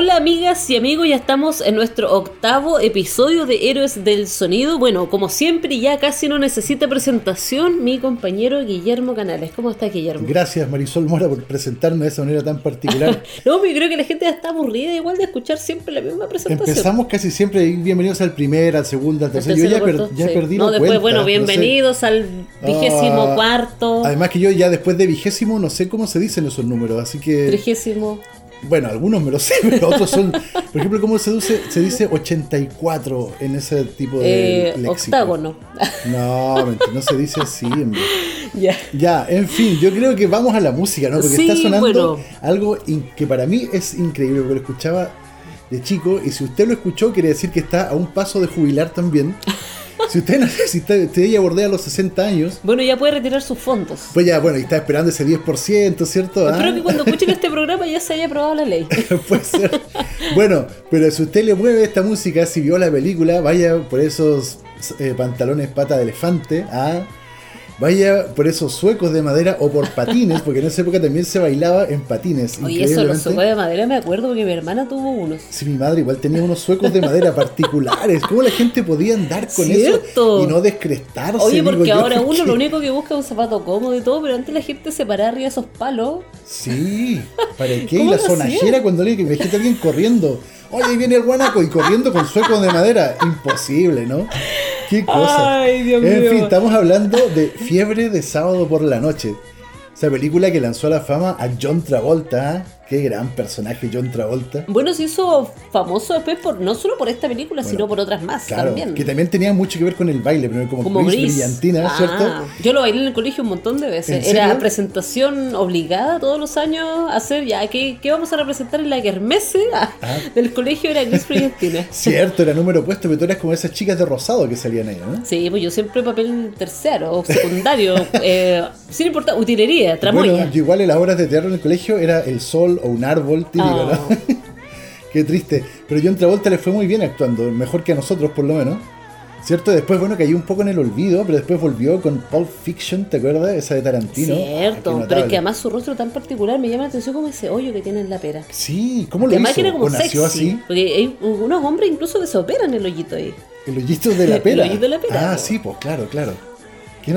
Hola amigas y amigos, ya estamos en nuestro octavo episodio de Héroes del Sonido. Bueno, como siempre, ya casi no necesita presentación mi compañero Guillermo Canales. ¿Cómo estás, Guillermo? Gracias, Marisol Mora, por presentarme de esa manera tan particular. no, pero creo que la gente ya está aburrida igual de escuchar siempre la misma presentación. Empezamos casi siempre, bienvenidos al primer, al segundo, al tercero. Yo ya, he perdido No, después, bueno, bienvenidos al vigésimo ah, cuarto. Además que yo ya después de vigésimo no sé cómo se dicen esos números, así que... Trigésimo. Bueno, algunos me lo sé, pero otros son. Por ejemplo, ¿cómo se dice? Se dice 84 en ese tipo de. Eh, octágono. No, no se dice así. Ya. ya, en fin, yo creo que vamos a la música, ¿no? Porque está sonando algo que para mí es increíble, porque lo escuchaba de chico, y si usted lo escuchó, quiere decir que está a un paso de jubilar también. Si usted, si usted, ya bordea los 60 años. Bueno, ya puede retirar sus fondos. Pues ya, bueno, y está esperando ese 10%, ¿cierto? Espero ah. que cuando escuchen este programa ya se haya aprobado la ley. Puede ser. Bueno, pero si usted le mueve esta música, si vio la película, vaya por esos eh, pantalones pata de elefante. ¿ah? Vaya por esos suecos de madera o por patines, porque en esa época también se bailaba en patines. Oye, eso, los suecos de madera me acuerdo porque mi hermana tuvo unos. Sí, mi madre igual tenía unos suecos de madera particulares. ¿Cómo la gente podía andar con eso y no descrestarse? Oye, porque ahora uno lo único que busca es un zapato cómodo y todo, pero antes la gente se paraba arriba de esos palos. Sí, ¿para qué? Y la sonajera cuando le que a alguien corriendo. Oye, ahí viene el guanaco y corriendo con suecos de madera. Imposible, ¿no? Qué cosa. Ay, Dios en fin, estamos hablando de Fiebre de sábado por la noche. Esa película que lanzó a la fama a John Travolta. Qué gran personaje John Travolta. Bueno, se hizo famoso después por no solo por esta película, sino por otras más claro, también. Que también tenía mucho que ver con el baile, pero como, como gris, brillantina, ah, ¿cierto? Yo lo bailé en el colegio un montón de veces. Era presentación obligada todos los años a hacer, ya, ¿qué, qué vamos a representar en la Kermesse ah, ah. del colegio? Era gris brillantina. Cierto, era número opuesto, pero tú eras como esas chicas de rosado que salían ahí, ¿no? Sí, pues yo siempre papel tercero o secundario, eh, sin importar, utilería, tramoya. Bueno, igual en las obras de teatro en el colegio era el sol o un árbol típico, ¿no? Qué triste. Pero John Travolta le fue muy bien actuando, mejor que a nosotros por lo menos. ¿Cierto? Después, bueno, cayó un poco en el olvido, pero después volvió con Pulp Fiction, ¿te acuerdas? Esa de Tarantino. Cierto, pero es que además su rostro tan particular me llama la atención como ese hoyo que tiene en la pera. Sí, ¿cómo lo hizo? Era como nació así? Porque hay unos hombres incluso que se operan el hoyito ahí. ¿El hoyito de la pera? el hoyito de la pera. Ah, sí, pues claro, claro.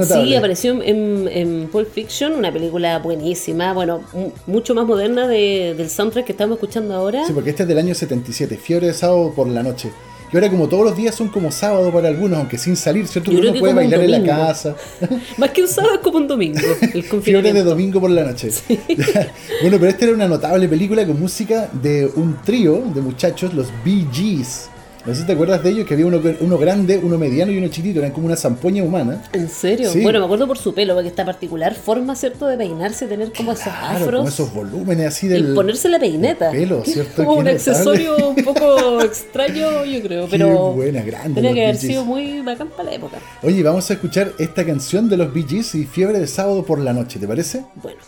Sí, apareció en, en, Pulp Fiction, una película buenísima, bueno, mucho más moderna del soundtrack que estamos escuchando ahora. Sí, porque este es del año 77, Fiebre de sábado por la noche. Y ahora como todos los días son como sábado para algunos, aunque sin salir, ¿cierto? Uno puede bailar en la casa. Más que un sábado es como un domingo. El Fiebre de domingo por la noche. bueno, pero esta era una notable película con música de un trío de muchachos, los Bee Gees. No sé si te acuerdas de ellos, que había uno, uno grande, uno mediano y uno chiquito, eran como una zampoña humana. ¿En serio? Bueno, me acuerdo por su pelo, porque esta particular forma, ¿cierto?, de peinarse, tener como esos afros. Como esos volúmenes así del. Y ponerse la peineta. Pelo, ¿cierto? Como un accesorio un poco extraño, yo creo, pero. Qué buena, grande. Tenía que haber sido muy bacán para la época. Oye, vamos a escuchar esta canción de los Bee Gees y Fiebre de Sábado por la Noche, ¿te parece? Bueno.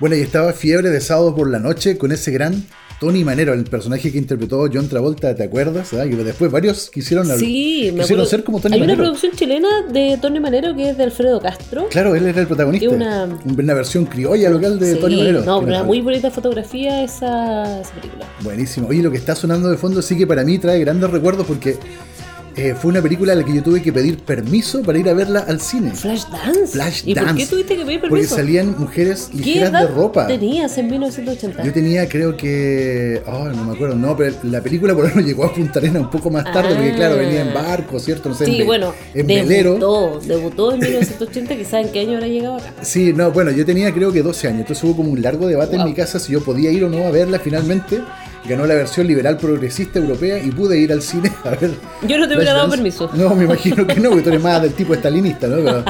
Bueno, y estaba fiebre de sábado por la noche con ese gran Tony Manero, el personaje que interpretó John Travolta, ¿te acuerdas? Ah, y después varios quisieron, sí, quisieron ser como Tony Hay Manero. una producción chilena de Tony Manero que es de Alfredo Castro. Claro, él era el protagonista. Una... una... versión criolla local de sí, Tony Manero. No, una muy bonita fotografía esa, esa película. Buenísimo. Oye, lo que está sonando de fondo sí que para mí trae grandes recuerdos porque eh, fue una película a la que yo tuve que pedir permiso para ir a verla al cine. Flashdance. Flash ¿Y por qué tuviste que pedir permiso? Porque salían mujeres ligeras ¿Qué edad de ropa. tenías en 1980? Yo tenía, creo que. Oh, no me acuerdo, no, pero la película por ejemplo llegó a Punta Arena un poco más tarde, porque claro, venía en barco, ¿cierto? No sé, sí, en, bueno, en debutó, velero. Debutó en 1980, quizás en qué año habrá llegado acá. Sí, no, bueno, yo tenía creo que 12 años, entonces hubo como un largo debate Wow. en mi casa si yo podía ir o no a verla finalmente. Ganó la versión liberal progresista europea y pude ir al cine a ver. Yo no te hubiera dado permiso. No, me imagino que no, porque tú eres más del tipo estalinista, ¿no? Pero,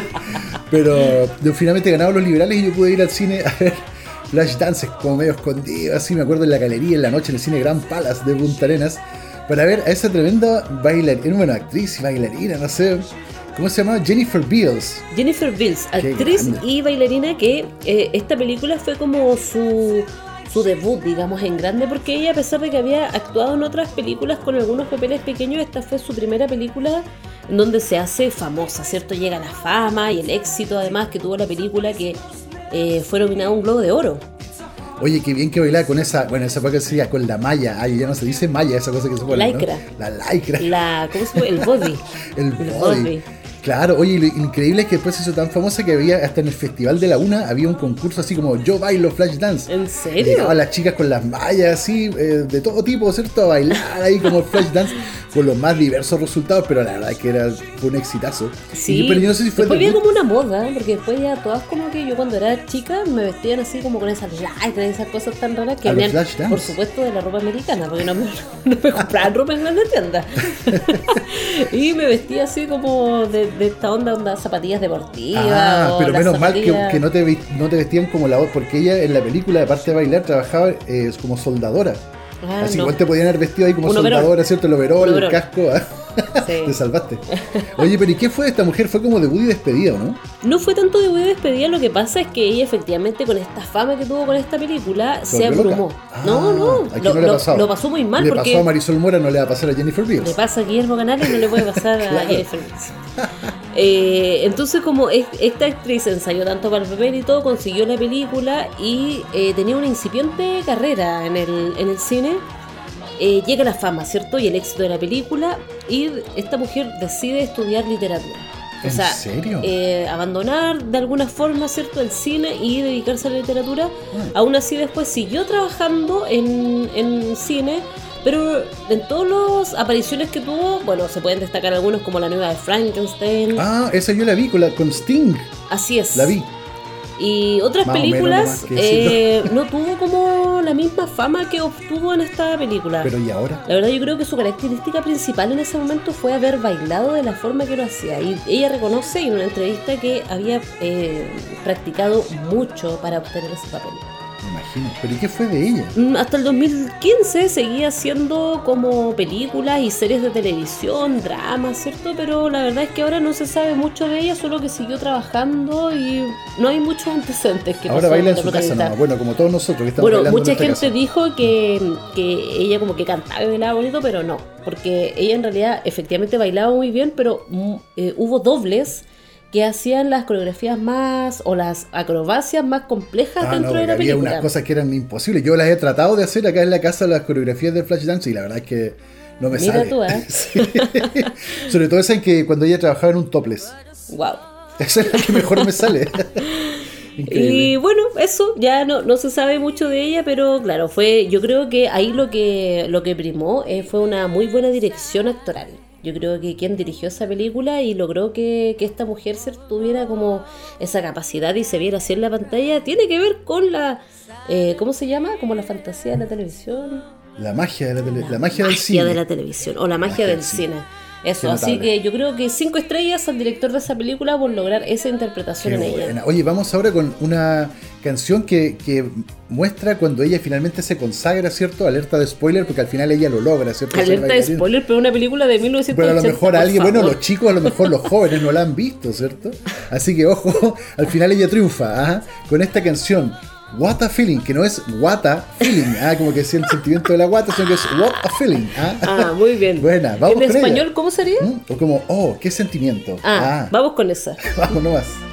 pero de- finalmente ganaron los liberales y yo pude ir al cine a ver Flashdance como medio escondido, así me acuerdo en la galería en la noche en el cine Gran Palace de Punta Arenas para ver a esa tremenda bailarina, bueno, actriz y bailarina, no sé, ¿cómo se llama? Jennifer Beals. Jennifer Qué actriz y bailarina que eh, esta película fue como su, su debut, digamos, en grande, porque ella, a pesar de que había actuado en otras películas con algunos papeles pequeños, esta fue su primera película en donde se hace famosa, ¿cierto? Llega la fama y el éxito, además, que tuvo la película que eh, fue nominada a un Globo de Oro. Oye, qué bien que bailaba con esa, bueno, esa época sería con la malla, ay, ya no se dice malla, esa cosa que se pone, ¿no? Lycra. La lycra. La, ¿Cómo se llama? El body. El El body. Claro, oye, lo increíble es que después se hizo tan famosa que había, hasta en el Festival de la Una, había un concurso así como Yo bailo Flash Dance. ¿En Y serio? Llegaban las chicas con las mallas así, eh, de todo tipo, ¿cierto? A bailar ahí como Flash Dance, con los más diversos resultados, pero la verdad es que era, fue un exitazo. Sí, pero yo no sé si fue después había como una moda, porque después ya todas como que yo cuando era chica me vestían así como con esas lycras, esas cosas tan raras que dance. por supuesto, de la ropa americana, porque no me, no me compraban ropa en la tienda. y me vestía así como de, de esta onda, onda zapatillas deportivas. Ah, pero menos mal que, no, te, no te vestían como la voz, porque ella en la película, aparte de bailar, trabajaba eh, como soldadora. Así no. igual te podían haber vestido ahí como Un overol. soldadora, ¿cierto? El overol, el casco. ah. Sí. Te salvaste. Oye, pero ¿y qué fue esta mujer? Fue como debut y despedida, ¿o ¿no? No fue tanto de de despedida, lo que pasa es que ella efectivamente con esta fama que tuvo con esta película se abrumó. Ah, no, no, ¿a quién lo, no lo- pasó muy mal Le porque pasó a Marisol Mora, no le va a pasar a Jennifer Beals. le pasa a Guillermo Canales y no le puede pasar a. Jennifer Lawrence. Eh, entonces como es- esta actriz ensayó tanto para el papel y todo, consiguió la película y eh, tenía una incipiente carrera en el, en el cine. Eh, llega la fama, ¿cierto? Y el éxito de la película y esta mujer decide estudiar literatura. O ¿En sea, serio? eh, abandonar de alguna forma, ¿cierto? El cine y dedicarse a la literatura. Aún así después siguió trabajando en, en cine, pero en todas las apariciones que tuvo, bueno, se pueden destacar algunos como la nueva de Frankenstein. Ah, esa yo la vi con, la, con Sting. Así es. La vi. Y otras Más o menos películas eh, no tuvo como la misma fama que obtuvo en esta película. Pero ¿y ahora? La verdad yo creo que su característica principal en ese momento fue haber bailado de la forma que lo hacía. Y ella reconoce en una entrevista que había eh, practicado mucho para obtener ese papel. Imagino. ¿Pero y qué fue de ella? Mm, Hasta el 2015 seguía haciendo como películas y series de televisión, dramas, ¿cierto? Pero la verdad es que ahora no se sabe mucho de ella, solo que siguió trabajando y no hay muchos antecedentes que Ahora baila en su casa. ¿no? Bueno, como todos nosotros que estamos Bueno, mucha gente casa. dijo que, que ella como que cantaba y bailaba bonito, pero no, porque ella en realidad efectivamente bailaba muy bien, pero mm, eh, hubo dobles que hacían las coreografías más o las acrobacias más complejas Ah, no, dentro de la había película. unas cosas que eran imposibles. Yo las he tratado de hacer acá en la casa, las coreografías de Flashdance, y la verdad es que no me Mira sale. tú, ¿eh? Sí. Sobre todo esa en que cuando ella trabajaba en un topless. Wow. Esa es la que mejor me sale. Increíble. Y bueno, eso ya no, no se sabe mucho de ella, pero claro, fue, yo creo que ahí lo que, lo que primó eh, fue una muy buena dirección actoral. Yo creo que quien dirigió esa película y logró que, que esta mujer se tuviera como esa capacidad y se viera así en la pantalla, tiene que ver con la, eh, ¿cómo se llama? Como la fantasía de la televisión. La magia de la, tele- la magia del magia cine. de la televisión o la magia Magia del del cine. cine. Eso, así que yo creo que cinco estrellas al director de esa película por lograr esa interpretación Qué en ella. buena. Oye, vamos ahora con una canción que, que muestra cuando ella finalmente se consagra, ¿cierto? Alerta de spoiler, porque al final ella lo logra, ¿cierto? Alerta de spoiler, pero una película de 1980. Pero a lo mejor alguien, bueno, favor. los chicos, a lo mejor los jóvenes no la han visto, ¿cierto? Así que ojo, al final ella triunfa, ajá, con esta canción, What a feeling, que no es what a feeling, ah, como que es el sentimiento de la guata, sino que es what a feeling. Ah, ah muy bien. Buena, vamos ¿En español cómo sería? ¿Mm? O como, oh, qué sentimiento. Ah, ah. vamos con esa. vamos nomás.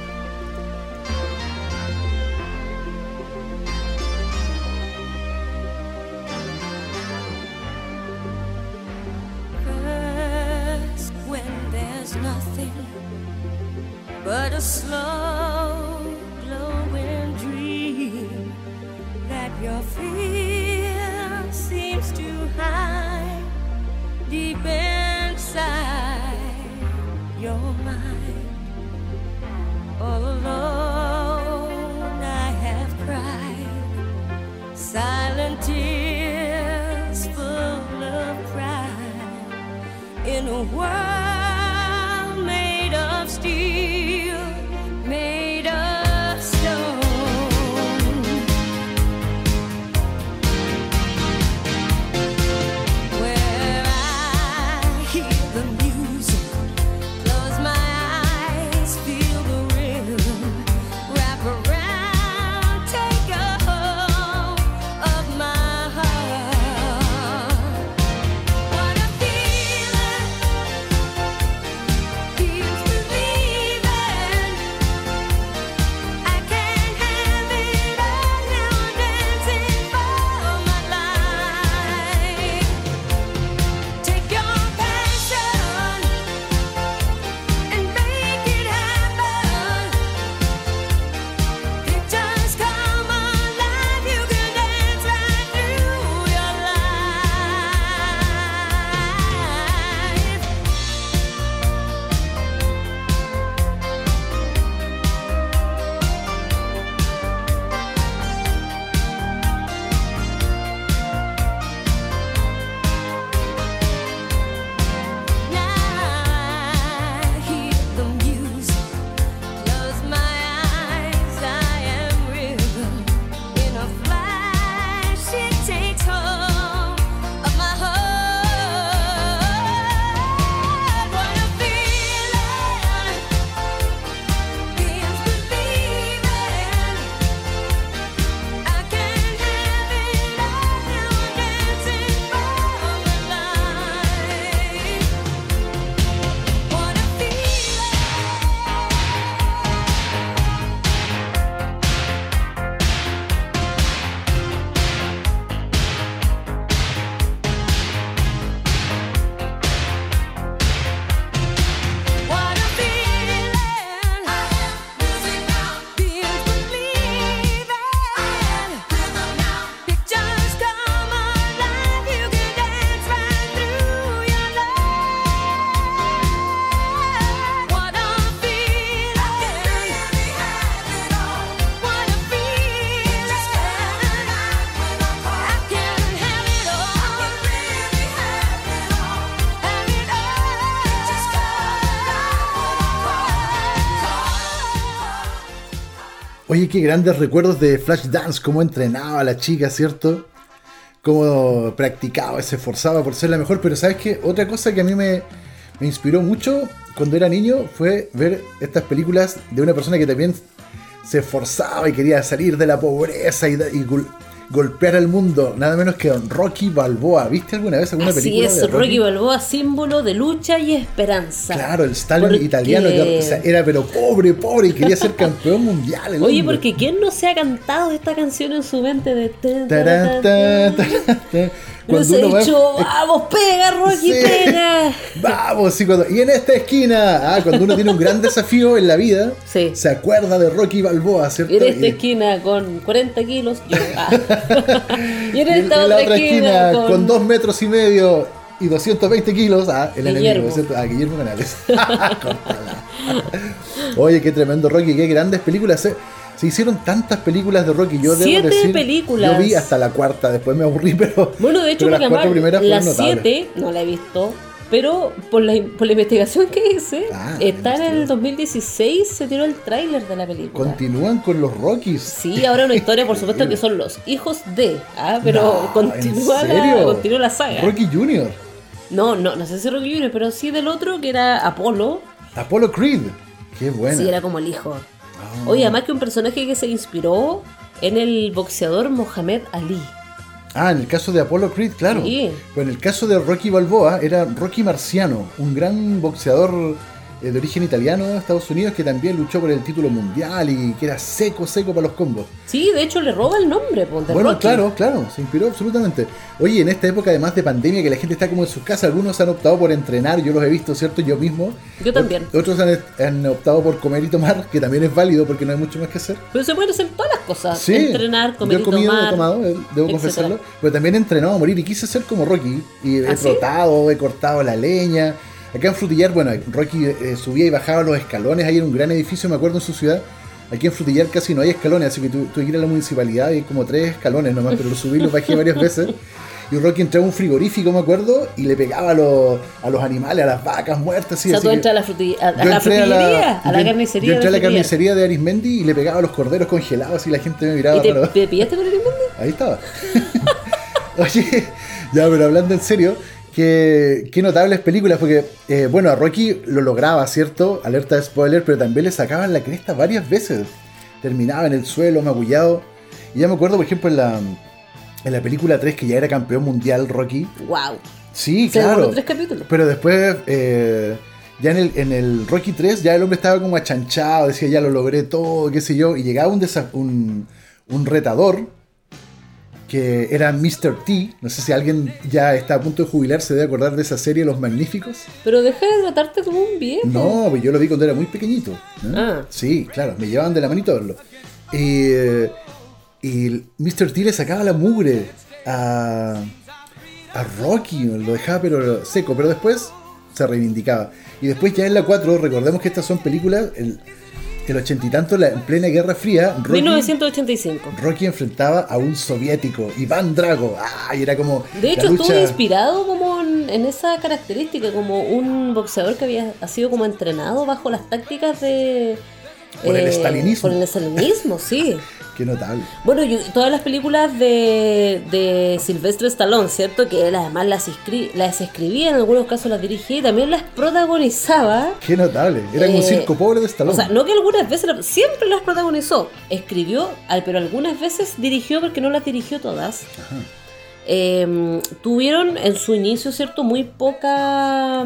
Qué grandes recuerdos de Flashdance, cómo entrenaba a la chica, ¿cierto? Cómo practicaba, se esforzaba por ser la mejor. Pero ¿sabes qué? Otra cosa que a mí me, inspiró mucho cuando era niño fue ver estas películas de una persona que también se esforzaba y quería salir de la pobreza y, y golpear al mundo, nada menos que Rocky Balboa. ¿Viste alguna vez alguna película? Sí, es, Rocky? Balboa, símbolo de lucha y esperanza. Claro, el Stalin italiano, era pero pobre, pobre y quería ser campeón mundial. Oye, porque ¿quién no se ha cantado esta canción en su mente de... Cuando uno dicho, vamos, pega, Rocky, pega. Vamos, y, cuando, y en esta esquina, ah, cuando uno tiene un gran desafío en la vida, se acuerda de Rocky Balboa, ¿cierto? Y en esta esquina con 40 kilos, yo. Ah. y en esta otra, esquina, con... dos metros y medio y 220 kilos, ah, el enemigo. Ah, Guillermo Canales. Oye, qué tremendo Rocky, qué grandes películas. Eh. Se hicieron tantas películas de Rocky. Yo siete debo decir, películas. Yo vi hasta la cuarta, después me aburrí, pero. Bueno, de hecho, las cuatro primeras Las siete no la he visto. Pero por la, por la investigación que hice, ah, está en el 2016, se tiró el tráiler de la película. Continúan con los Rockies. Sí, ahora una historia, por supuesto, que son los hijos de. Ah, pero continúa, la, continúa la saga. Rocky Jr. No, no, no sé si Rocky Jr., pero sí del otro que era Apolo. Apolo Creed. Qué bueno. Sí, era como el hijo. Oye, además que un personaje que se inspiró en el boxeador Mohamed Ali. Ah, en el caso de Apollo Creed, claro. Sí. Pero en el caso de Rocky Balboa era Rocky Marciano, un gran boxeador de origen italiano de Estados Unidos que también luchó por el título mundial y que era seco, seco para los combos. Sí, de hecho le roba el nombre. Pues, bueno, claro, claro, se inspiró absolutamente. Oye, en esta época además de pandemia que la gente está como en sus casas, algunos han optado por entrenar, yo los he visto, ¿cierto? Yo mismo. Yo también. Otros han, optado por comer y tomar, que también es válido porque no hay mucho más que hacer. Pero se pueden hacer todas las cosas. Sí, entrenar, comer yo he comido, He tomado, eh, debo confesarlo. Pero también he entrenado a morir y quise ser como Rocky. Y he ¿Ah, he cortado la leña Acá en Frutillar, bueno, Rocky eh, subía y bajaba los escalones, ahí en un gran edificio, me acuerdo, en su ciudad. Aquí en Frutillar casi no hay escalones, así que tú, tú ir a la municipalidad y hay como tres escalones nomás, pero lo subí y lo bajé varias veces. Y Rocky entraba a un frigorífico, me acuerdo, y le pegaba a los, a los animales, a las vacas muertas. Así, o sea, tú entras a la, frutilla, a, la frutillería, a la, carnicería. Yo entré a la carnicería de Arismendi y le pegaba a los corderos congelados y la gente me miraba. ¿Y te, pillaste con Arismendi? Ahí estaba. Oye, ya, pero hablando en serio, Qué, notables películas, porque, eh, bueno, a Rocky lo lograba, ¿cierto? Alerta de spoiler, pero también le sacaban la cresta varias veces. Terminaba en el suelo, magullado. Y ya me acuerdo, por ejemplo, en la, en la película 3, que ya era campeón mundial Rocky. ¡Wow! Sí, claro. Tres capítulos. Pero después, eh, ya en el, en el Rocky 3, ya el hombre estaba como achanchado, decía, ya lo logré todo, qué sé yo. Y llegaba un, un, un retador que era Mr. T. No sé si alguien ya está a punto de jubilarse debe acordar de esa serie Los Magníficos. Pero deja de tratarte como un viejo. No, pues yo lo vi cuando era muy pequeñito. Ah. Sí, claro, me llevaban de la manito a verlo. y Mr. T le sacaba la mugre a, a Rocky, lo dejaba pero seco, pero después se reivindicaba. Y después ya en la 4, recordemos que estas son películas, el, el ochenta y tanto, en plena Guerra Fría, Rocky, 1985. Rocky enfrentaba a un soviético, Iván Drago. Era como. De hecho, estuvo inspirado como en, esa característica, como un boxeador que había sido como entrenado bajo las tácticas de. Por el eh, estalinismo. Por el estalinismo, sí. Qué notable. Bueno, todas las películas de, de Silvestre Stallone, ¿cierto? Que él además las, las escribía, en algunos casos las dirigía y también las protagonizaba. Qué notable. Era como un eh, circo pobre de Stallone. O sea, no que algunas veces, siempre las protagonizó. Escribió, pero algunas veces dirigió porque no las dirigió todas. Ajá. Em, tuvieron en su inicio, ¿cierto? Muy poca,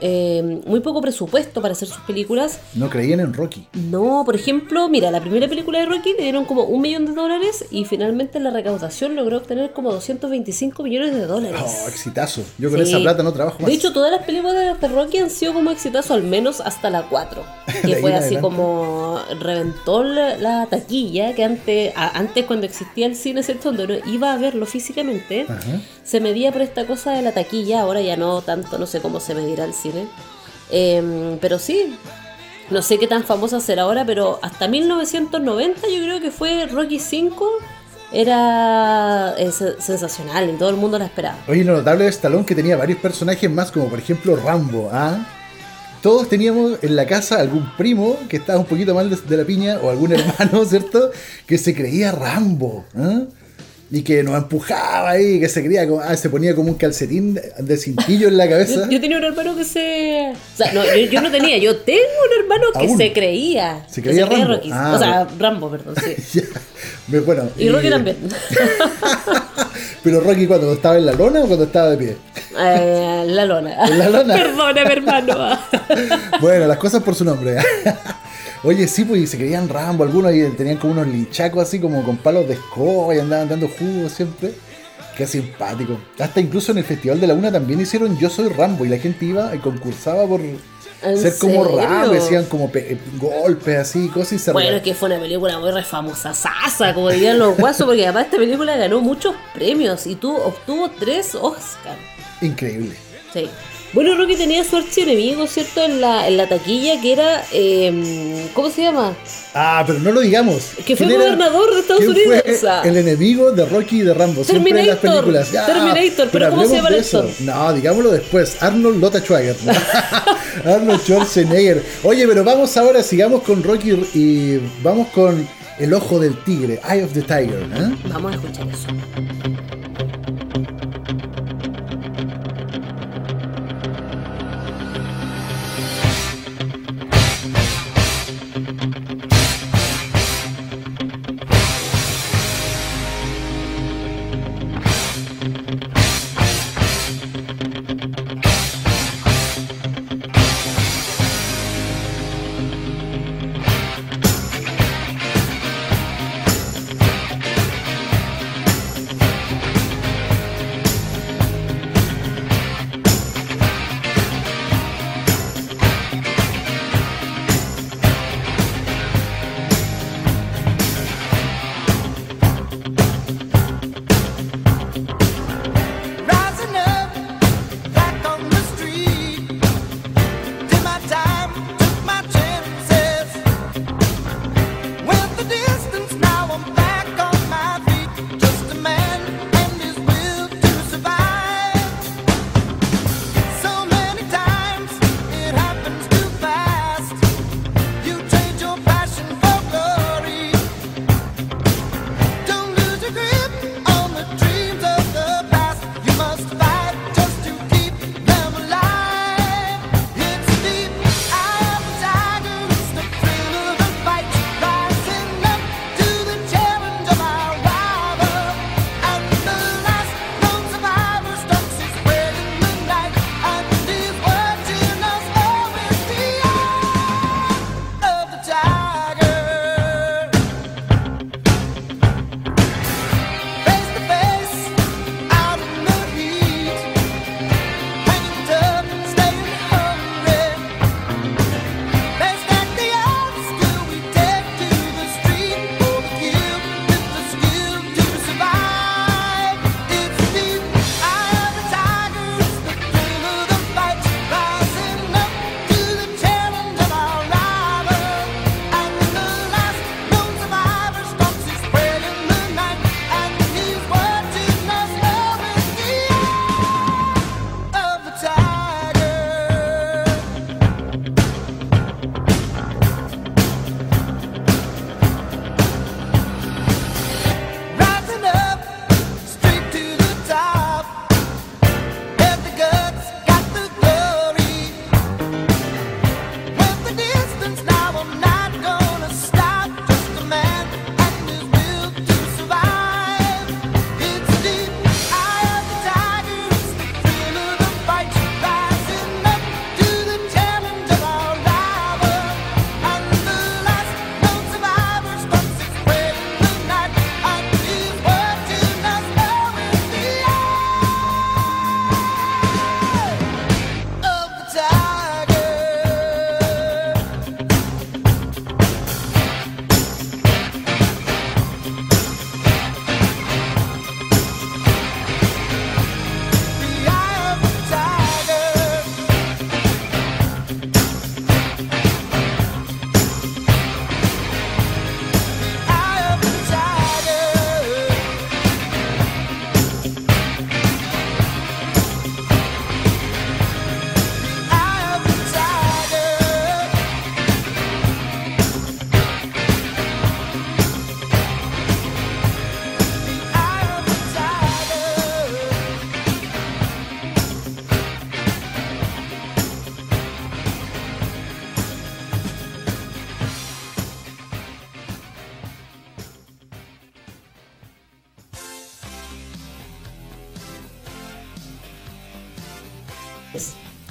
em, muy poco presupuesto para hacer sus películas. No creían en Rocky. No, por ejemplo, mira, la primera película de Rocky le dieron como un millón de dólares y finalmente la recaudación logró obtener como 225 millones de dólares. Oh, exitazo. Yo con esa plata no trabajo más. De hecho, todas las películas de Rocky han sido como exitazo, al menos hasta la 4. Que fue así como reventó la, taquilla, que antes, antes cuando existía el cine, ¿cierto? Donde uno iba a verlo físicamente se medía por esta cosa de la taquilla, ahora ya no tanto, no sé cómo se medirá el cine. Em, pero sí, no sé qué tan famosa será ahora, pero hasta 1990 yo creo que fue Rocky 5 era sensacional y todo el mundo la esperaba. Oye, lo notable de Stallone que tenía varios personajes más, como por ejemplo Rambo, ¿ah? Todos teníamos en la casa algún primo que estaba un poquito mal de, la piña o algún hermano, ¿cierto? Que se creía Rambo. ¿ah? Y que nos empujaba ahí, que se creía como, ah, se ponía como un calcetín de, cintillo en la cabeza. Yo, tenía un hermano que se. O sea, no, yo, no tenía, yo tengo un hermano que se creía. Se creía Rambo. Ah, o sea, Rambo, perdón, sí. bueno, y, Rocky también. Pero Rocky cuando estaba en la lona o cuando estaba de pie? Eh, la lona. En la lona. Perdóname, hermano. bueno, las cosas por su nombre. Oye, sí, pues y se creían Rambo, algunos y tenían como unos linchacos así como con palos de escoba y andaban dando jugos siempre. Qué simpático. Hasta incluso en el Festival de la Una también hicieron Yo Soy Rambo y la gente iba y concursaba por ser como Rambo, decían como eh, golpes así, cosas y se Bueno, es que fue una película muy re famosa, sasa, como dirían los guasos, porque además esta película ganó muchos premios y tú obtuvo tres Oscars. Increíble. Sí. Bueno, Rocky tenía su archienemigo, ¿cierto? En la, en la taquilla, que era. Eh, ¿Cómo se llama? Ah, pero no lo digamos. Que fue gobernador de Estados Unidos. Fue el enemigo de Rocky y de Rambo. Terminator. En las películas. Terminator, pero, ¿cómo se llama el actor? No, digámoslo después. Arnold Lotta Schwager. Arnold Schwarzenegger. Oye, pero vamos ahora, sigamos con Rocky y vamos con El Ojo del Tigre, Eye of the Tiger. ¿eh? Vamos a escuchar eso.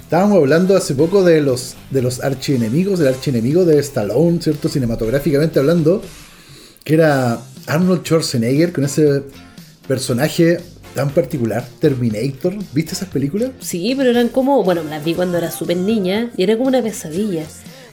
Estábamos hablando hace poco de los, de los archienemigos, del archienemigo de Stallone, ¿cierto? Cinematográficamente hablando, que era Arnold Schwarzenegger con ese personaje tan particular, Terminator. ¿Viste esas películas? Sí, pero eran como, bueno, las vi cuando era súper niña y era como una pesadilla.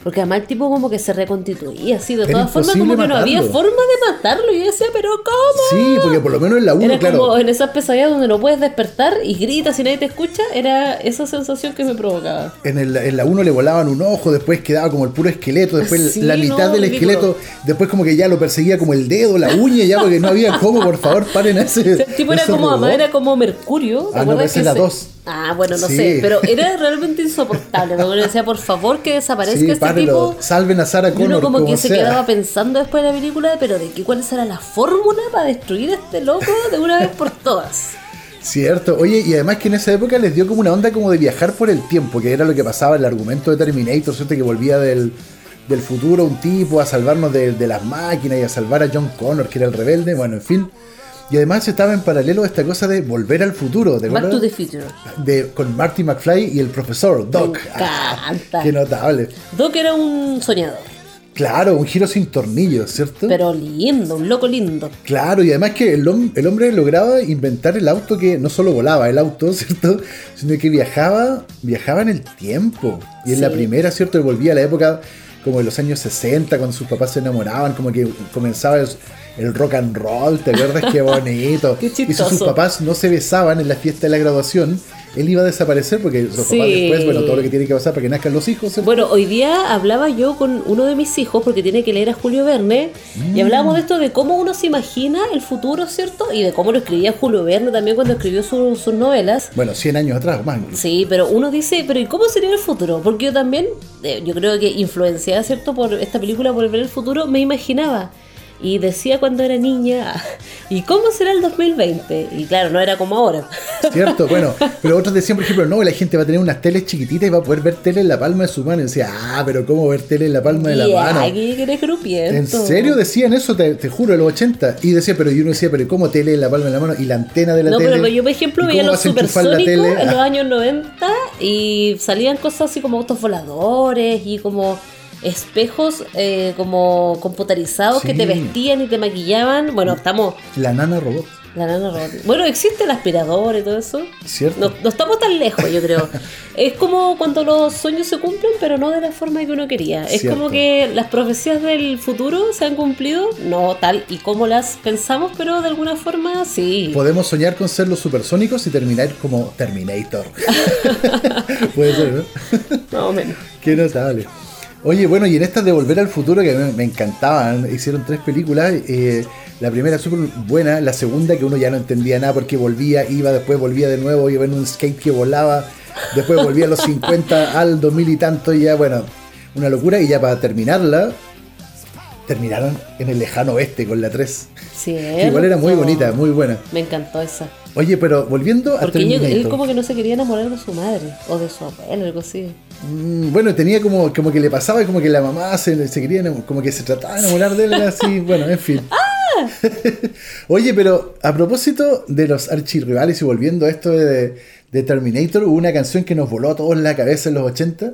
Porque además el tipo como que se reconstituía así, de todas formas como que no había forma de matarlo. Y yo decía, pero ¿cómo? Sí, porque por lo menos en la 1, claro. Como en esas pesadillas donde no puedes despertar y gritas y nadie te escucha, era esa sensación que me provocaba. En, el, en la 1 le volaban un ojo, después quedaba como el puro esqueleto, después la mitad del esqueleto, después como que ya lo perseguía como el dedo, la uña, ya porque no había cómo, por favor, paren a ese. El tipo era como, era como Mercurio. Ah, no, esa es la 2. Ah, bueno, no sé, pero era realmente insoportable. Me decía, por favor, que desaparezca este tipo. Salven a Sarah Connor. uno como, que se quedaba pensando después de la película, pero de qué cuál será la fórmula para destruir a este loco de una vez por todas. Cierto, oye, y además que en esa época les dio como una onda como de viajar por el tiempo, que era lo que pasaba en el argumento de Terminator, ¿cierto? Que volvía del, futuro un tipo a salvarnos de, de las máquinas y a salvar a John Connor, que era el rebelde, bueno, en fin y además estaba en paralelo esta cosa de volver al futuro. ¿de Back to the Future. De, con Marty McFly y el profesor Doc. Me encanta. qué notable. Doc era un soñador. Claro, un giro sin tornillos, ¿cierto? Pero lindo, un loco lindo. Claro, y además que el, el, hombre lograba inventar el auto que no solo volaba el auto, ¿cierto? Sino que viajaba, viajaba en el tiempo. Y en la primera, ¿cierto? Él volvía a la época como de los años 60, cuando sus papás se enamoraban, como que comenzaba el rock and roll, ¿te acuerdas? Qué bonito. Qué y si sus papás no se besaban en la fiesta de la graduación, él iba a desaparecer porque los papás después, bueno, todo lo que tiene que pasar para que nazcan los hijos. Bueno, hoy día hablaba yo con uno de mis hijos porque tiene que leer a Julio Verne y hablábamos de esto de cómo uno se imagina el futuro, ¿cierto? Y de cómo lo escribía Julio Verne también cuando escribió sus novelas. Bueno, 100 años atrás, más. Sí, pero uno dice, pero ¿y cómo sería el futuro? Porque yo también, eh, yo creo que influenciada, ¿cierto? Por esta película, por ver el futuro, me imaginaba y decía cuando era niña, ¿y cómo será el 2020? Y claro, no era como ahora. Cierto, bueno, pero otros decían, por ejemplo, no, la gente va a tener unas teles chiquititas y va a poder ver tele en la palma de su mano. Y decía, ah, pero ¿cómo ver tele en la palma de la mano? Aquí eres ¿En serio decían eso? Te, juro, en los 80. Y decía, pero yo no decía, pero ¿cómo tele en la palma de la mano? Y la antena de la tele. No, pero yo, por ejemplo, veía los supersónicos en los años 90 y salían cosas así como autos voladores y como espejos eh, como computarizados que te vestían y te maquillaban. Bueno, estamos... La nana robot. La nana robot. Bueno, existe el aspirador y todo eso. ¿Cierto? No, estamos tan lejos, yo creo. es como cuando los sueños se cumplen, pero no de la forma que uno quería. Es como que las profecías del futuro se han cumplido, no tal y como las pensamos, pero de alguna forma sí. Podemos soñar con ser los supersónicos y terminar como Terminator. Puede ser, ¿no? Más o menos. Qué notable. Oye, bueno, y en estas de Volver al Futuro, que me, encantaban, hicieron tres películas. Eh, la primera súper buena, la segunda que uno ya no entendía nada porque volvía, iba, después volvía de nuevo, iba en un skate que volaba, después volvía a los 50 al 2000 y tanto, y ya, bueno, una locura. Y ya para terminarla, terminaron en el lejano oeste con la 3. Sí, igual era muy bonita, muy buena. Me encantó esa. Oye, pero volviendo a Terminator. él como que no se quería enamorar de su madre o de su abuelo, algo así. Mm, bueno, tenía como, como que le pasaba y como que la mamá se, se quería, como que se trataba de enamorar de él así, bueno, en fin. ¡Ah! Oye, pero a propósito de los archirrivales y volviendo a esto de, de Terminator, hubo una canción que nos voló a todos la cabeza en los 80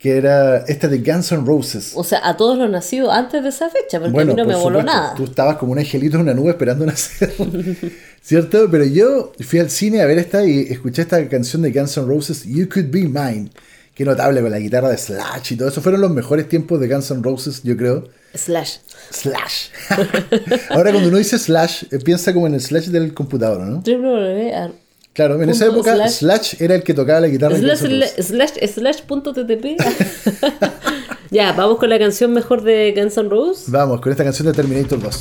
que era esta de Guns N' Roses. O sea, a todos los nacidos antes de esa fecha, porque a mí no me voló nada. Tú estabas como un angelito en una nube esperando nacer. ¿Cierto? Pero yo fui al cine a ver esta y escuché esta canción de Guns N' Roses, You Could Be Mine. Qué notable con la guitarra de Slash y todo eso. Fueron los mejores tiempos de Guns N' Roses, yo creo. Slash. Slash. Ahora cuando uno dice Slash, eh, piensa como en el Slash del computador, ¿no? Claro, en esa época slash, era el que tocaba la guitarra. Slash, slash, slash, punto ttp. ya, vamos con la canción mejor de Guns N' Roses. Vamos, con esta canción de Terminator 2.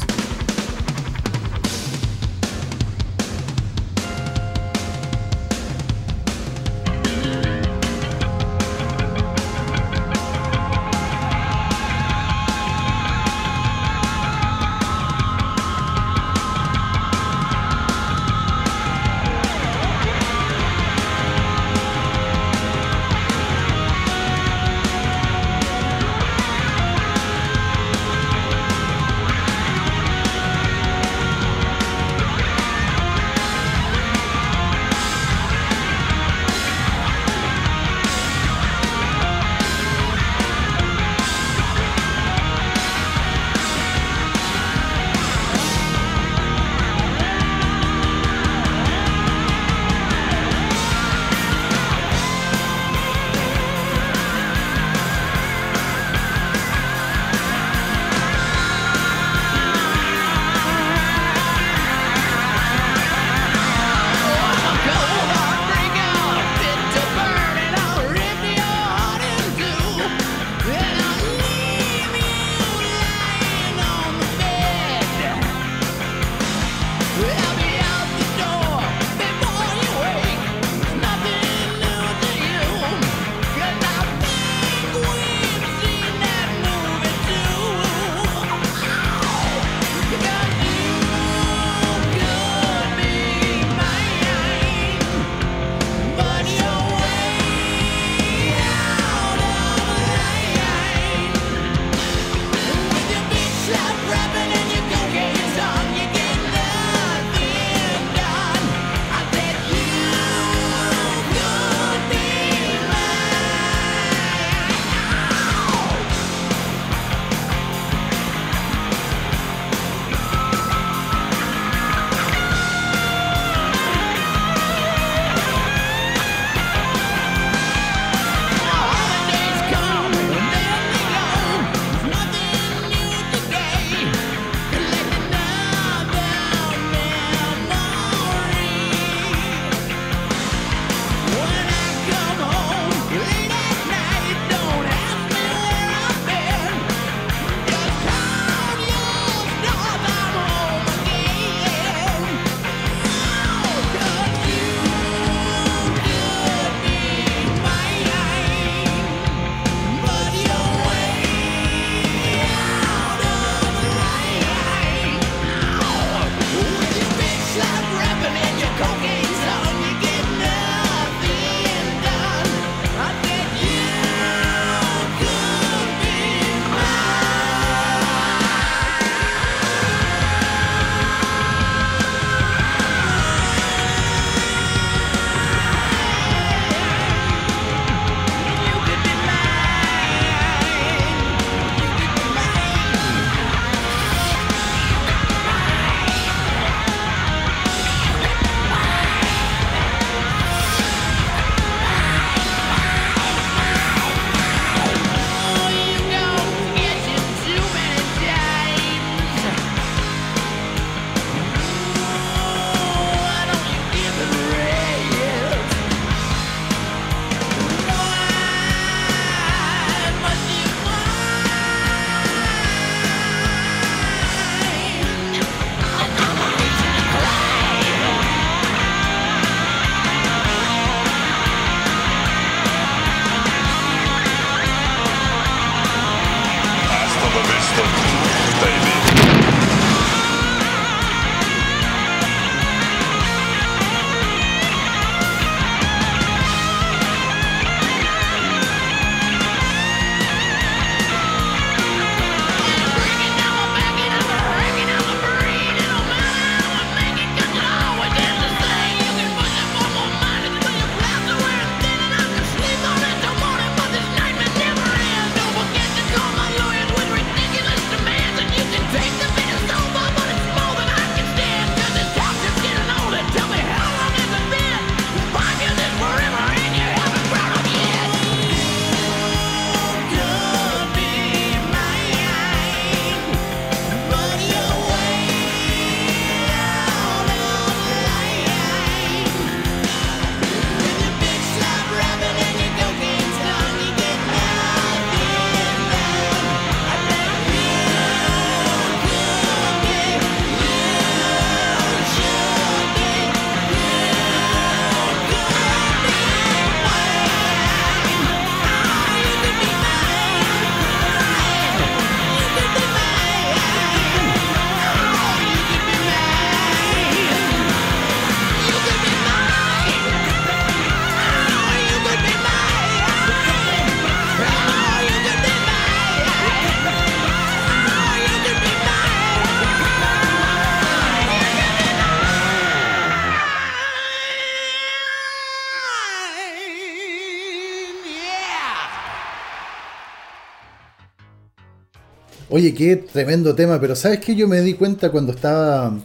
Oye, qué tremendo tema, pero ¿sabes qué? Yo me di cuenta cuando estaba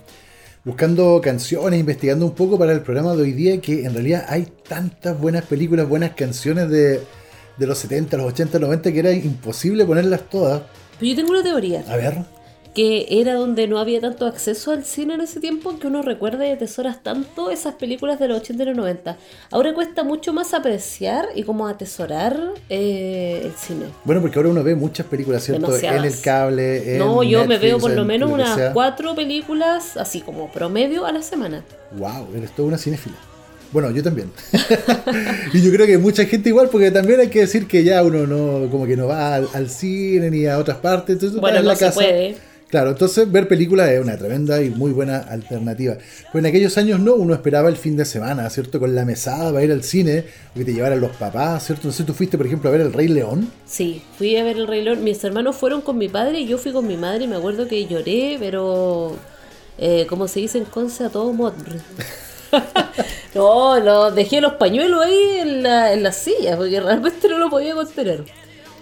buscando canciones, investigando un poco para el programa de hoy día, que en realidad hay tantas buenas películas, buenas canciones de, de los 70, los 80, 90, que era imposible ponerlas todas. Pero yo tengo una teoría. A ver que era donde no había tanto acceso al cine en ese tiempo que uno recuerda y atesoras tanto esas películas de los 80 y los 90. Ahora cuesta mucho más apreciar y como atesorar eh, el cine. Bueno, porque ahora uno ve muchas películas, ¿cierto? En el cable. En no, yo me veo por lo menos unas cuatro películas, así como promedio a la semana. ¡Wow! Eres toda una cinéfila. Bueno, yo también. y yo creo que mucha gente igual, porque también hay que decir que ya uno no, como que no va al, cine ni a otras partes. Entonces, bueno, no la se puede Claro, entonces ver películas es una tremenda y muy buena alternativa. Pues en aquellos años no, uno esperaba el fin de semana, ¿cierto? Con la mesada para ir al cine, que te llevaran los papás, ¿cierto? No sé, ¿tú fuiste, por ejemplo, a ver El Rey León? Sí, fui a ver El Rey León. Mis hermanos fueron con mi padre y yo fui con mi madre me acuerdo que lloré, pero eh, como se dice en Conce, a todo modo. no, no, dejé los pañuelos ahí en la, en la silla, porque realmente no lo podía contener.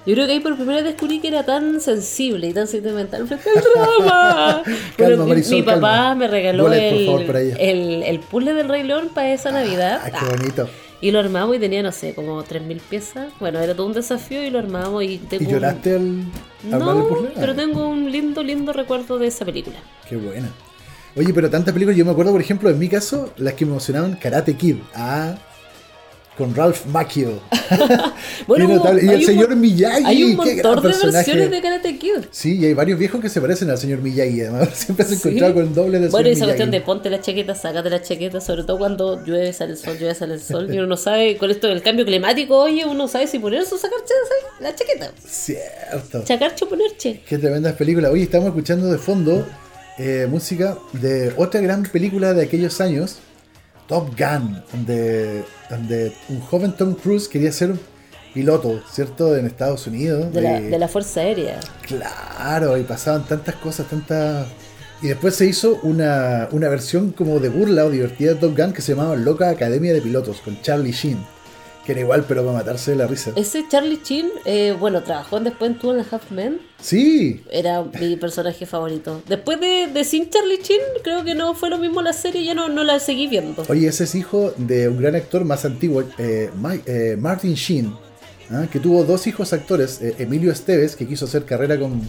Yo creo que ahí por primera vez descubrí que era tan sensible y tan sentimental frente al drama. calma, mi, papá me regaló el, el, puzzle del Rey León para esa Navidad. Ah, qué bonito. Y lo armamos y tenía, no sé, como 3.000 piezas. Bueno, era todo un desafío y lo armamos y tengo... ¿Y lloraste al, no, puzzle? pero tengo un lindo, lindo recuerdo de esa película. Qué buena. Oye, pero tantas películas, yo me acuerdo, por ejemplo, en mi caso, las que me emocionaban Karate Kid. Ah, con Ralph Macchio. bueno, y el señor Miyagi. Hay un montón de versiones de Karate Kid. Sí, y hay varios viejos que se parecen al señor Miyagi. Además, siempre se encontrado con el doble de Bueno, esa cuestión de ponte la chaqueta, sácate la chaqueta, sobre todo cuando llueve, sale el sol, llueve, sale el sol. y uno no sabe, con esto del cambio climático, oye, uno sabe si ponerse o sacarse la chaqueta. Cierto. Chacarche o ponerche. Qué tremendas películas. Oye, estamos escuchando de fondo eh, música de otra gran película de aquellos años Top Gun, donde, donde un joven Tom Cruise quería ser un piloto, ¿cierto? En Estados Unidos. De, la, Fuerza Aérea. Claro, y pasaban tantas cosas, tantas... Y después se hizo una, una versión como de burla o divertida de Top Gun que se llamaba Loca Academia de Pilotos, con Charlie Sheen que era igual, pero para matarse de la risa. Ese Charlie Chin, eh, bueno, trabajó después en Two and a Half Men. Sí. Era mi personaje favorito. Después de, de Sin Charlie Chin, creo que no fue lo mismo la serie, ya no, no la seguí viendo. Oye, ese es hijo de un gran actor más antiguo, eh, eh, Martin Sheen, ¿ah? que tuvo dos hijos actores, Emilio Esteves, que quiso hacer carrera con,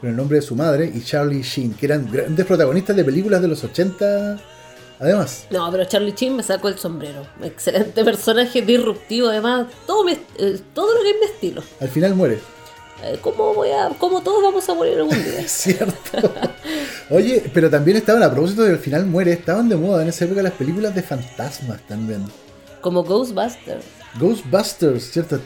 con el nombre de su madre, y Charlie Sheen, que eran grandes protagonistas de películas de los 80 además. No, pero Charlie Chin me sacó el sombrero. Excelente personaje, disruptivo, además, todo, eh, todo lo que es mi estilo. Al final muere. Eh, ¿Cómo, voy a, ¿Cómo todos vamos a morir algún día? Cierto. Oye, pero también estaban, a propósito del final muere, estaban de moda en esa época las películas de fantasmas también. Como Ghostbusters. Ghostbusters, ¿cierto?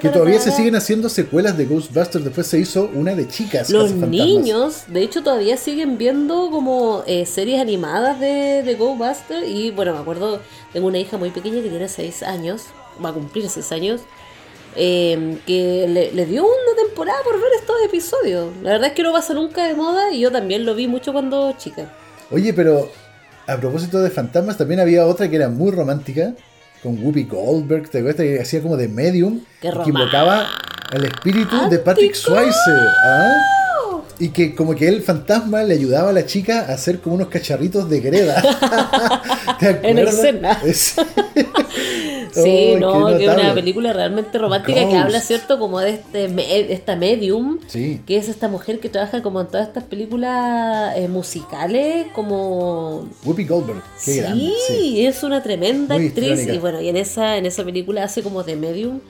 que todavía se siguen haciendo secuelas de Ghostbusters. Después se hizo una de chicas. Los niños, de hecho, todavía siguen viendo como eh, series animadas de, de Ghostbusters. Y bueno, me acuerdo, tengo una hija muy pequeña que tiene 6 años, va a cumplir 6 años. Em, que le, le, dio una temporada por ver estos episodios. La verdad es que no pasa nunca de moda y yo también lo vi mucho cuando chica. Oye, pero a propósito de fantasmas, también había otra que era muy romántica, con Whoopi Goldberg, ¿te acuerdas? Que hacía como de medium, que invocaba el espíritu de Patrick Swayze. ¿ah? Y que como que el fantasma le ayudaba a la chica a hacer como unos cacharritos de greda. en escena. Sí, no, que es una película realmente romántica que habla, ¿cierto? Como de este esta medium, que es esta mujer que trabaja como en todas estas películas eh, musicales, como... Whoopi Goldberg, qué sí, es una tremenda actriz y bueno, y en esa, en esa película hace como de medium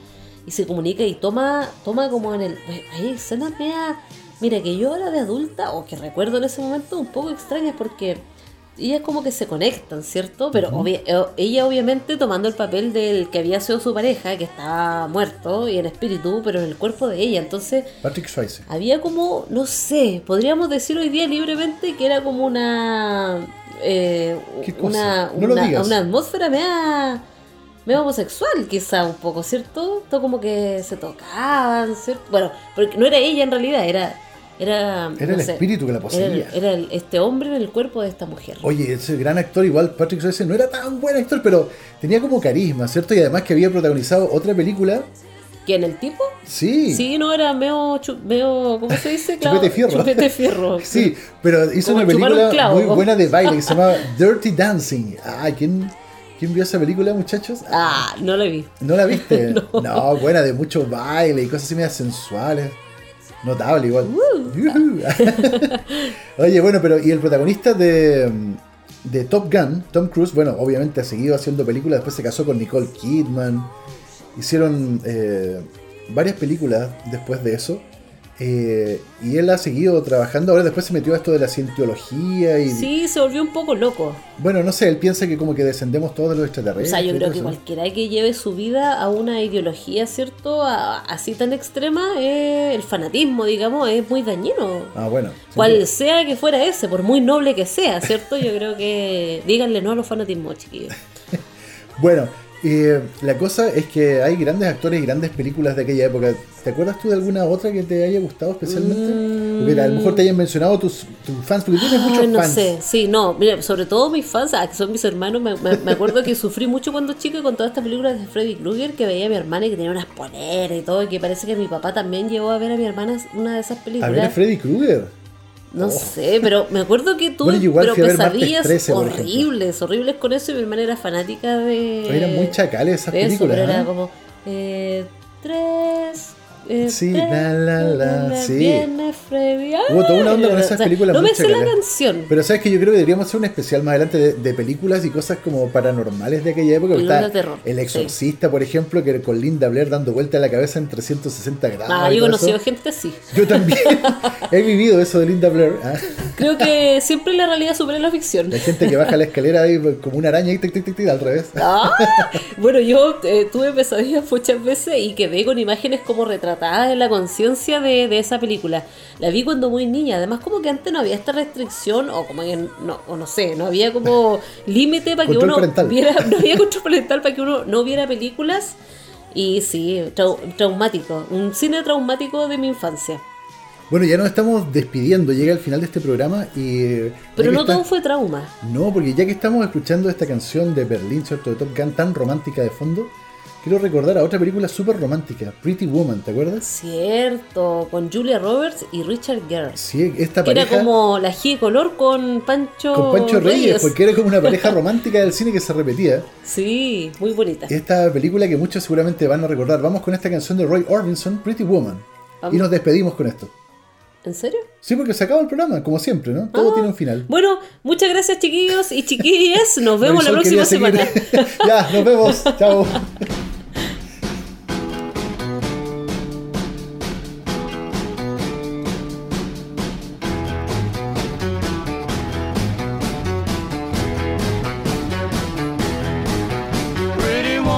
y se comunica y toma, toma como en el... Hay escenas Mira, que yo ahora de adulta, o que recuerdo en ese momento, un poco extrañas porque ellas como que se conectan, ¿cierto? Pero eh, ella obviamente tomando el papel del que había sido su pareja, que estaba muerto y en espíritu, pero en el cuerpo de ella. Entonces, Patrick Swayze. Había como, no sé, podríamos decir hoy día libremente que era como una... Eh, una, una, atmósfera mea, mea homosexual, quizá un poco, ¿cierto? Todo como que se tocaban, ¿cierto? Bueno, porque no era ella en realidad, era era, el espíritu que la poseía. Era, este hombre en el cuerpo de esta mujer. Oye, ese gran actor, igual Patrick Swayze, no era tan buen actor, pero tenía como carisma, ¿cierto? Y además que había protagonizado otra película ¿Quién, el tipo? Sí. Sí, no, era medio, medio ¿cómo se dice? Claro, chupete fierro. Chupete fierro. sí, pero hizo una película muy buena de baile que se llama Dirty Dancing. Ah, ¿quién, ¿quién vio esa película, muchachos? Ah, no la vi. ¿No la viste? no. buena, de mucho baile y cosas así medias sensuales. Notable igual. Oye, bueno, pero ¿y el protagonista de, de Top Gun, Tom Cruise? Bueno, obviamente ha seguido haciendo películas, después se casó con Nicole Kidman. Hicieron eh, varias películas después de eso. Eh, y él ha seguido trabajando, ahora después se metió a esto de la cientología y... Sí, se volvió un poco loco. Bueno, no sé, él piensa que como que descendemos todos de los extraterrestres. O sea, yo creo que cualquiera que lleve su vida a una ideología, ¿cierto? así tan extrema, el fanatismo, digamos, es muy dañino. Ah, bueno. Cual sea que fuera ese, por muy noble que sea, ¿cierto? Yo creo que díganle no a los fanatismos, chiquillos. bueno, eh, la cosa es que hay grandes actores y grandes películas de aquella época. ¿Te acuerdas tú de alguna otra que te haya gustado especialmente? Porque a lo mejor te hayan mencionado tus, fans, porque tienes muchos no fans. sé, sí, no, mira, sobre todo mis fans, ah, que son mis hermanos, me, acuerdo que sufrí mucho cuando chico con todas estas películas de Freddy Krueger, que veía a mi hermana y que tenía unas poleras y todo, y que parece que mi papá también llevó a ver a mi hermana una de esas películas. ¿A ver a Freddy Krueger? No oh. sé, pero me acuerdo que tuve pero pesadillas horribles, horribles con eso y mi hermana era fanática de... Eran muy chacales esas películas. era ¿eh? como... Eh, tres, eh, sí, la, la, la, sí. Viene Freddy. Hubo toda una onda con esas películas. No me sé la canción. Pero sabes que yo creo que deberíamos hacer un especial más adelante de, películas y cosas como paranormales de aquella época. Está El Exorcista, por ejemplo, que con Linda Blair dando vuelta a la cabeza en 360 grados. Ah, yo he conocido gente así. Yo también. he vivido eso de Linda Blair. ¿ah? Creo que siempre la realidad supera la ficción. Hay gente que baja la escalera ahí como una araña y tic, tic, tic, al revés. Ah, bueno, yo eh, tuve pesadillas muchas veces y quedé con imágenes como retratadas en la conciencia de, esa película. La vi cuando muy niña. Además, como que antes no había esta restricción, o como que no, o no sé, no había como límite para que uno viera, no había control parental para que uno no viera películas. Y sí, traumático. Un cine traumático de mi infancia. Bueno, ya nos estamos despidiendo, llega el final de este programa y... Pero no todo fue trauma. No, porque ya que estamos escuchando esta canción de Berlín, ¿cierto? De Top Gun tan romántica de fondo, quiero recordar a otra película súper romántica, Pretty Woman, ¿te acuerdas? Cierto, con Julia Roberts y Richard Gere. Sí, esta que pareja... Era como la G de color con Pancho Con Pancho Reyes, porque era como una pareja romántica del cine que se repetía. Sí, muy bonita. Esta película que muchos seguramente van a recordar. Vamos con esta canción de Roy Orbison, Pretty Woman. Y nos despedimos con esto. ¿En serio? Sí, porque se acaba el programa, como siempre, ¿no? Todo ah. tiene un final. Bueno, muchas gracias chiquillos y chiquillas. Nos vemos la próxima semana. ya, nos vemos. Chao.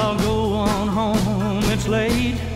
I'll go on home, it's late.